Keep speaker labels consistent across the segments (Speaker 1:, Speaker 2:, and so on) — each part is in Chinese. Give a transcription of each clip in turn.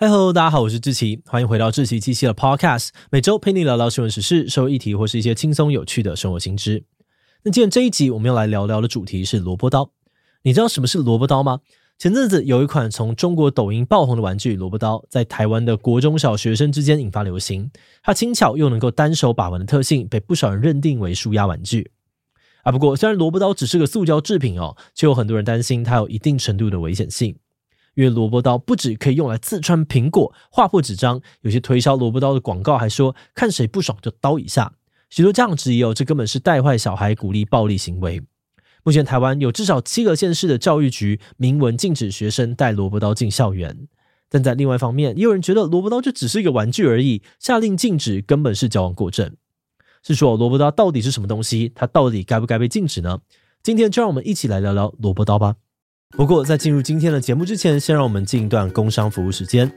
Speaker 1: 嗨喽，大家好，我是志奇，欢迎回到志祺七七的 Podcast，每周陪你聊聊新闻时事、社会议题或是一些轻松有趣的生活新知。那今天这一集我们要来聊聊的主题是萝卜刀。你知道什么是萝卜刀吗？前阵子有一款从中国抖音爆红的玩具萝卜刀，在台湾的国中小学生之间引发流行。它轻巧又能够单手把玩的特性，被不少人认定为舒压玩具。啊，不过虽然萝卜刀只是个塑胶制品哦，却有很多人担心它有一定程度的危险性。因为萝卜刀不止可以用来刺穿苹果、划破纸张，有些推销萝卜刀的广告还说看谁不爽就刀一下。许多家长质疑哦，这根本是带坏小孩，鼓励暴力行为。目前台湾有至少七个县市的教育局明文禁止学生带萝卜刀进校园，但在另外一方面，也有人觉得萝卜刀就只是一个玩具而已，下令禁止根本是矫枉过正。是说萝卜刀到底是什么东西？它到底该不该被禁止呢？今天就让我们一起来聊聊萝卜刀吧。不过，在进入今天的节目之前，先让我们进一段工商服务时间。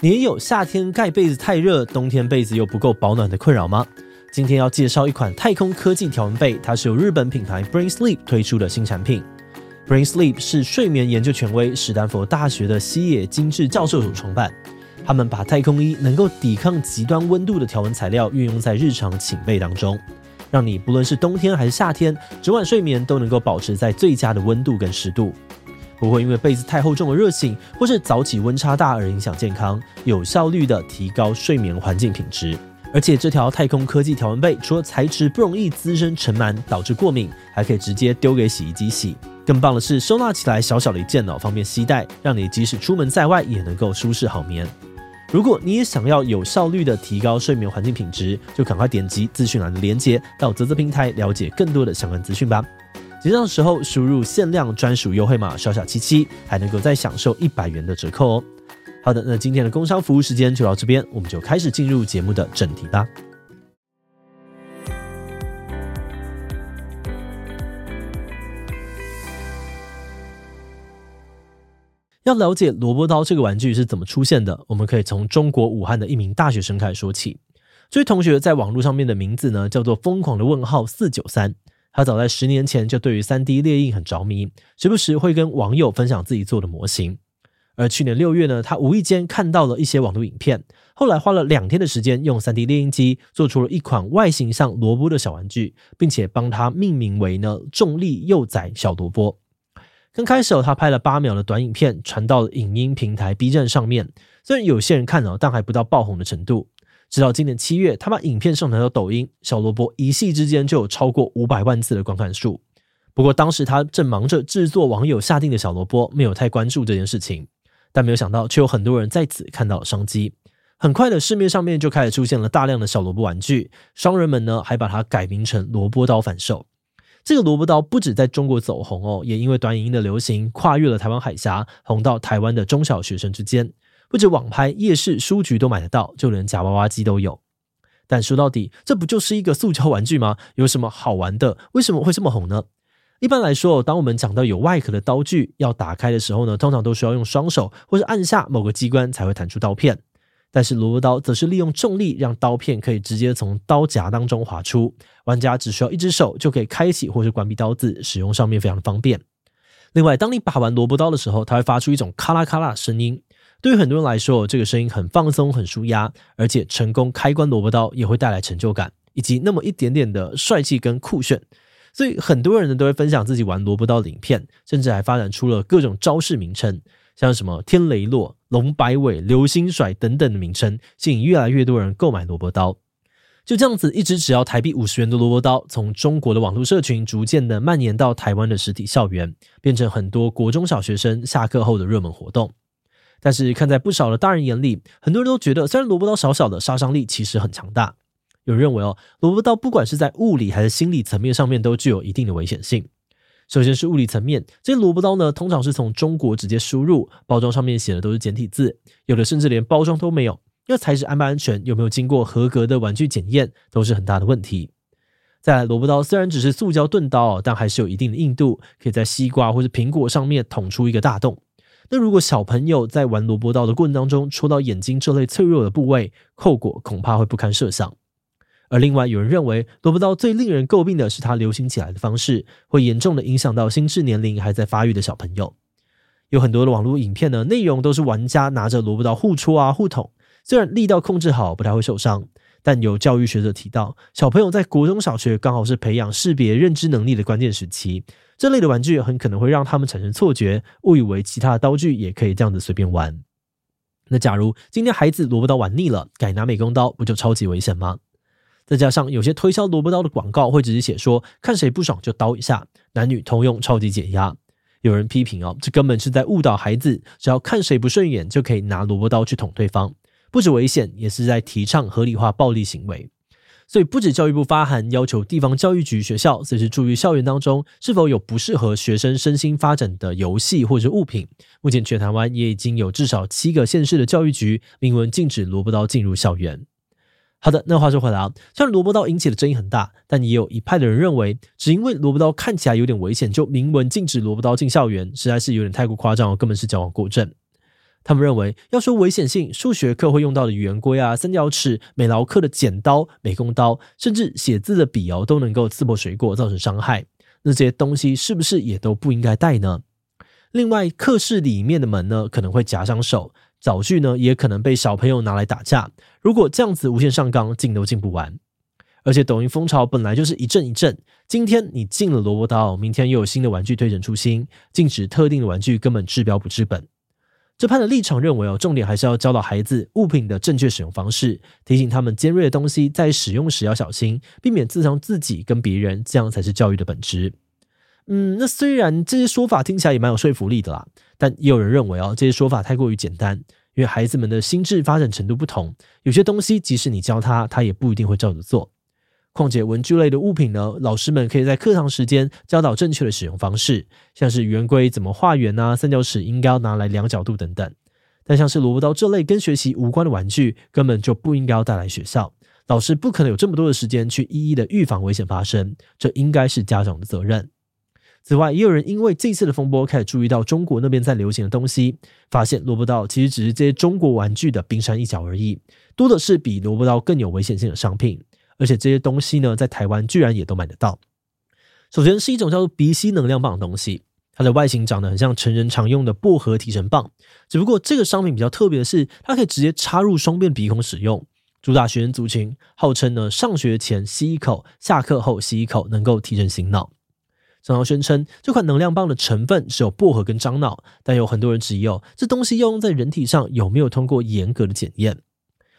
Speaker 1: 你也有夏天盖被子太热，冬天被子又不够保暖的困扰吗？今天要介绍一款太空科技条纹被，它是由日本品牌 Brain Sleep 推出的新产品。Brain Sleep 是睡眠研究权威史丹佛大学的西野精治教授所创办。他们把太空衣能够抵抗极端温度的条纹材料运用在日常寝被当中，让你不论是冬天还是夏天，整晚睡眠都能够保持在最佳的温度跟湿度。不会因为被子太厚重而热醒，或是早起温差大而影响健康，有效率的提高睡眠环境品质。而且这条太空科技条纹被，除了材质不容易滋生尘螨导致过敏，还可以直接丢给洗衣机洗。更棒的是，收纳起来小小的一件哦，方便携带，让你即使出门在外也能够舒适好眠。如果你也想要有效率的提高睡眠环境品质，就赶快点击资讯栏的链接，到泽泽平台了解更多的相关资讯吧。结账的时候输入限量专属优惠码小小七七，还能够再享受一百元的折扣哦。好的，那今天的工商服务时间就到这边，我们就开始进入节目的正题吧。要了解萝卜刀这个玩具是怎么出现的，我们可以从中国武汉的一名大学生开始说起。这位同学在网络上面的名字呢，叫做疯狂的问号四九三。他早在十年前就对于 3D 列印很着迷，时不时会跟网友分享自己做的模型。而去年六月呢，他无意间看到了一些网络影片，后来花了两天的时间，用 3D 列印机做出了一款外形像萝卜的小玩具，并且帮他命名为呢“重力幼崽小萝卜”。刚开始他拍了八秒的短影片，传到了影音平台 B 站上面，虽然有些人看了，但还不到爆红的程度。直到今年七月，他把影片上传到抖音，小萝卜一夕之间就有超过五百万次的观看数。不过当时他正忙着制作网友下定的小萝卜，没有太关注这件事情。但没有想到，却有很多人在此看到了商机。很快的，市面上面就开始出现了大量的小萝卜玩具，商人们呢还把它改名成萝卜刀贩售。这个萝卜刀不止在中国走红哦，也因为短影音的流行，跨越了台湾海峡，红到台湾的中小学生之间。不止网拍、夜市、书局都买得到，就连夹娃娃机都有。但说到底，这不就是一个塑胶玩具吗？有什么好玩的？为什么会这么红呢？一般来说，当我们讲到有外壳的刀具要打开的时候呢，通常都需要用双手或是按下某个机关才会弹出刀片。但是萝卜刀则是利用重力，让刀片可以直接从刀夹当中滑出，玩家只需要一只手就可以开启或是关闭刀子，使用上面非常的方便。另外，当你把玩萝卜刀的时候，它会发出一种咔啦咔啦的声音。对于很多人来说，这个声音很放松、很舒压，而且成功开关萝卜刀也会带来成就感，以及那么一点点的帅气跟酷炫。所以很多人呢都会分享自己玩萝卜刀的影片，甚至还发展出了各种招式名称，像什么天雷落、龙摆尾、流星甩等等的名称，吸引越来越多人购买萝卜刀。就这样子，一支只要台币五十元的萝卜刀，从中国的网络社群逐渐的蔓延到台湾的实体校园，变成很多国中小学生下课后的热门活动。但是看在不少的大人眼里，很多人都觉得，虽然萝卜刀小小的，杀伤力其实很强大。有人认为哦，萝卜刀不管是在物理还是心理层面上面，都具有一定的危险性。首先是物理层面，这些萝卜刀呢，通常是从中国直接输入，包装上面写的都是简体字，有的甚至连包装都没有。要材质安不安全，有没有经过合格的玩具检验，都是很大的问题。再来，萝卜刀虽然只是塑胶钝刀，但还是有一定的硬度，可以在西瓜或者苹果上面捅出一个大洞。那如果小朋友在玩萝卜刀的过程当中戳到眼睛这类脆弱的部位，后果恐怕会不堪设想。而另外有人认为，萝卜刀最令人诟病的是它流行起来的方式，会严重的影响到心智年龄还在发育的小朋友。有很多的网络影片呢，内容都是玩家拿着萝卜刀互戳啊、互捅，虽然力道控制好，不太会受伤，但有教育学者提到，小朋友在国中小学刚好是培养识别认知能力的关键时期，这类的玩具很可能会让他们产生错觉，误以为其他的刀具也可以这样子随便玩。那假如今天孩子萝卜刀玩腻了，改拿美工刀，不就超级危险吗？再加上有些推销萝卜刀的广告会直接写说，看谁不爽就刀一下，男女通用，超级解压。有人批评哦，这根本是在误导孩子，只要看谁不顺眼就可以拿萝卜刀去捅对方，不止危险，也是在提倡合理化暴力行为。所以，不止教育部发函要求地方教育局学校随时注意校园当中是否有不适合学生身心发展的游戏或者物品。目前，全台湾也已经有至少七个县市的教育局明文禁止萝卜刀进入校园。好的，那话说回来啊，虽然萝卜刀引起的争议很大，但也有一派的人认为，只因为萝卜刀看起来有点危险，就明文禁止萝卜刀进校园，实在是有点太过夸张哦，根本是矫枉过正。他们认为，要说危险性，数学课会用到的圆规啊、三角尺、美劳课的剪刀、美工刀，甚至写字的笔哦，都能够刺破水果，造成伤害。那些东西是不是也都不应该带呢？另外，课室里面的门呢，可能会夹伤手。早具呢，也可能被小朋友拿来打架。如果这样子无限上纲，进都进不完。而且抖音风潮本来就是一阵一阵，今天你禁了萝卜刀，明天又有新的玩具推陈出新，禁止特定的玩具根本治标不治本。这派的立场认为哦，重点还是要教导孩子物品的正确使用方式，提醒他们尖锐的东西在使用时要小心，避免刺伤自己跟别人，这样才是教育的本质。嗯，那虽然这些说法听起来也蛮有说服力的啦，但也有人认为哦，这些说法太过于简单，因为孩子们的心智发展程度不同，有些东西即使你教他，他也不一定会照着做。况且文具类的物品呢，老师们可以在课堂时间教导正确的使用方式，像是圆规怎么画圆啊，三角尺应该要拿来量角度等等。但像是萝卜刀这类跟学习无关的玩具，根本就不应该要带来学校，老师不可能有这么多的时间去一一的预防危险发生，这应该是家长的责任。此外，也有人因为这次的风波开始注意到中国那边在流行的东西，发现萝卜刀其实只是这些中国玩具的冰山一角而已，多的是比萝卜刀更有危险性的商品。而且这些东西呢，在台湾居然也都买得到。首先是一种叫做鼻吸能量棒的东西，它的外形长得很像成人常用的薄荷提神棒，只不过这个商品比较特别的是，它可以直接插入双边鼻孔使用，主打学生族群，号称呢上学前吸一口，下课后吸一口，能够提神醒脑。商号宣称，这款能量棒的成分只有薄荷跟樟脑，但有很多人质疑哦，这东西要用在人体上有没有通过严格的检验？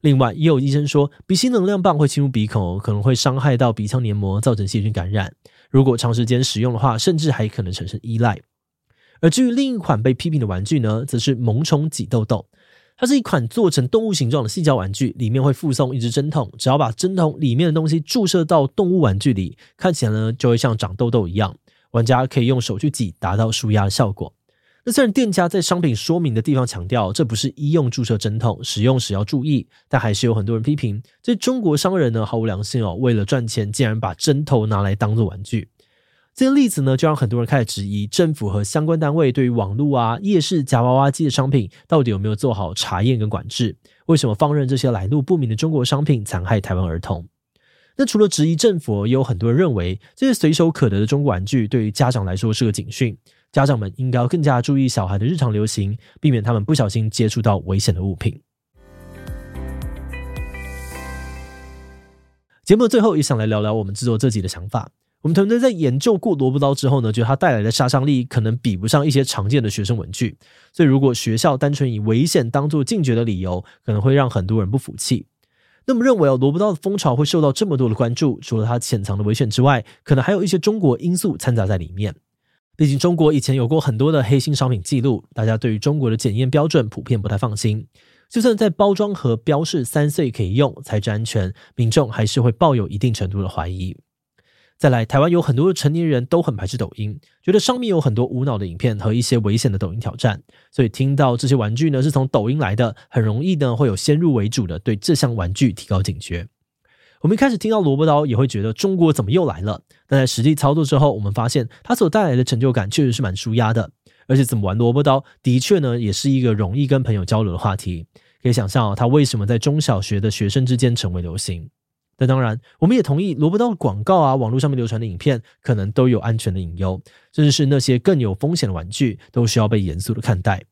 Speaker 1: 另外，也有医生说，鼻吸能量棒会侵入鼻孔，可能会伤害到鼻腔黏膜，造成细菌感染。如果长时间使用的话，甚至还可能产生依赖。而至于另一款被批评的玩具呢，则是萌宠挤痘痘，它是一款做成动物形状的细胶玩具，里面会附送一支针筒，只要把针筒里面的东西注射到动物玩具里，看起来呢就会像长痘痘一样。玩家可以用手去挤，达到舒压的效果。那虽然店家在商品说明的地方强调这不是医用注射针筒，使用时要注意，但还是有很多人批评这中国商人呢毫无良心哦，为了赚钱竟然把针头拿来当做玩具。这个例子呢，就让很多人开始质疑政府和相关单位对于网络啊、夜市夹娃娃机的商品到底有没有做好查验跟管制？为什么放任这些来路不明的中国商品残害台湾儿童？那除了质疑政府，也有很多人认为这些随手可得的中国玩具对于家长来说是个警讯，家长们应该要更加注意小孩的日常流行，避免他们不小心接触到危险的物品。节目的最后也想来聊聊我们制作这集的想法。我们团队在研究过萝卜刀之后呢，觉得它带来的杀伤力可能比不上一些常见的学生文具，所以如果学校单纯以危险当做禁绝的理由，可能会让很多人不服气。那么认为哦，萝卜刀的风潮会受到这么多的关注，除了它潜藏的危险之外，可能还有一些中国因素掺杂在里面。毕竟中国以前有过很多的黑心商品记录，大家对于中国的检验标准普遍不太放心。就算在包装盒标示三岁可以用，材质安全，民众还是会抱有一定程度的怀疑。再来，台湾有很多的成年人都很排斥抖音，觉得上面有很多无脑的影片和一些危险的抖音挑战，所以听到这些玩具呢是从抖音来的，很容易呢会有先入为主的对这项玩具提高警觉。我们一开始听到萝卜刀也会觉得中国怎么又来了，但在实际操作之后，我们发现它所带来的成就感确实是蛮舒压的，而且怎么玩萝卜刀的确呢也是一个容易跟朋友交流的话题。可以想象哦，它为什么在中小学的学生之间成为流行。但当然，我们也同意，萝卜刀的广告啊，网络上面流传的影片，可能都有安全的隐忧，甚至是那些更有风险的玩具，都需要被严肃的看待。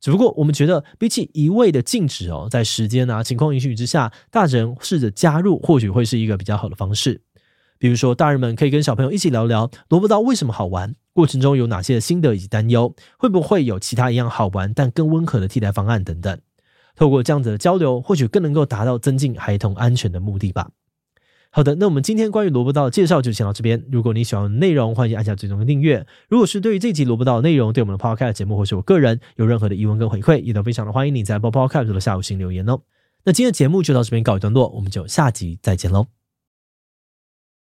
Speaker 1: 只不过，我们觉得比起一味的禁止哦，在时间啊、情况允许之下，大人试着加入，或许会是一个比较好的方式。比如说，大人们可以跟小朋友一起聊聊萝卜刀为什么好玩，过程中有哪些心得以及担忧，会不会有其他一样好玩但更温和的替代方案等等。透过这样子的交流，或许更能够达到增进孩童安全的目的吧。好的，那我们今天关于萝卜刀的介绍就先到这边。如果你喜欢的内容，欢迎按下追踪跟订阅。如果是对于这集萝卜刀的内容，对我们的 Podcast 节目或是我个人有任何的疑问跟回馈，也都非常的欢迎你在播 Powercat 的下午行留言哦。那今天的节目就到这边告一段落，我们就下集再见喽。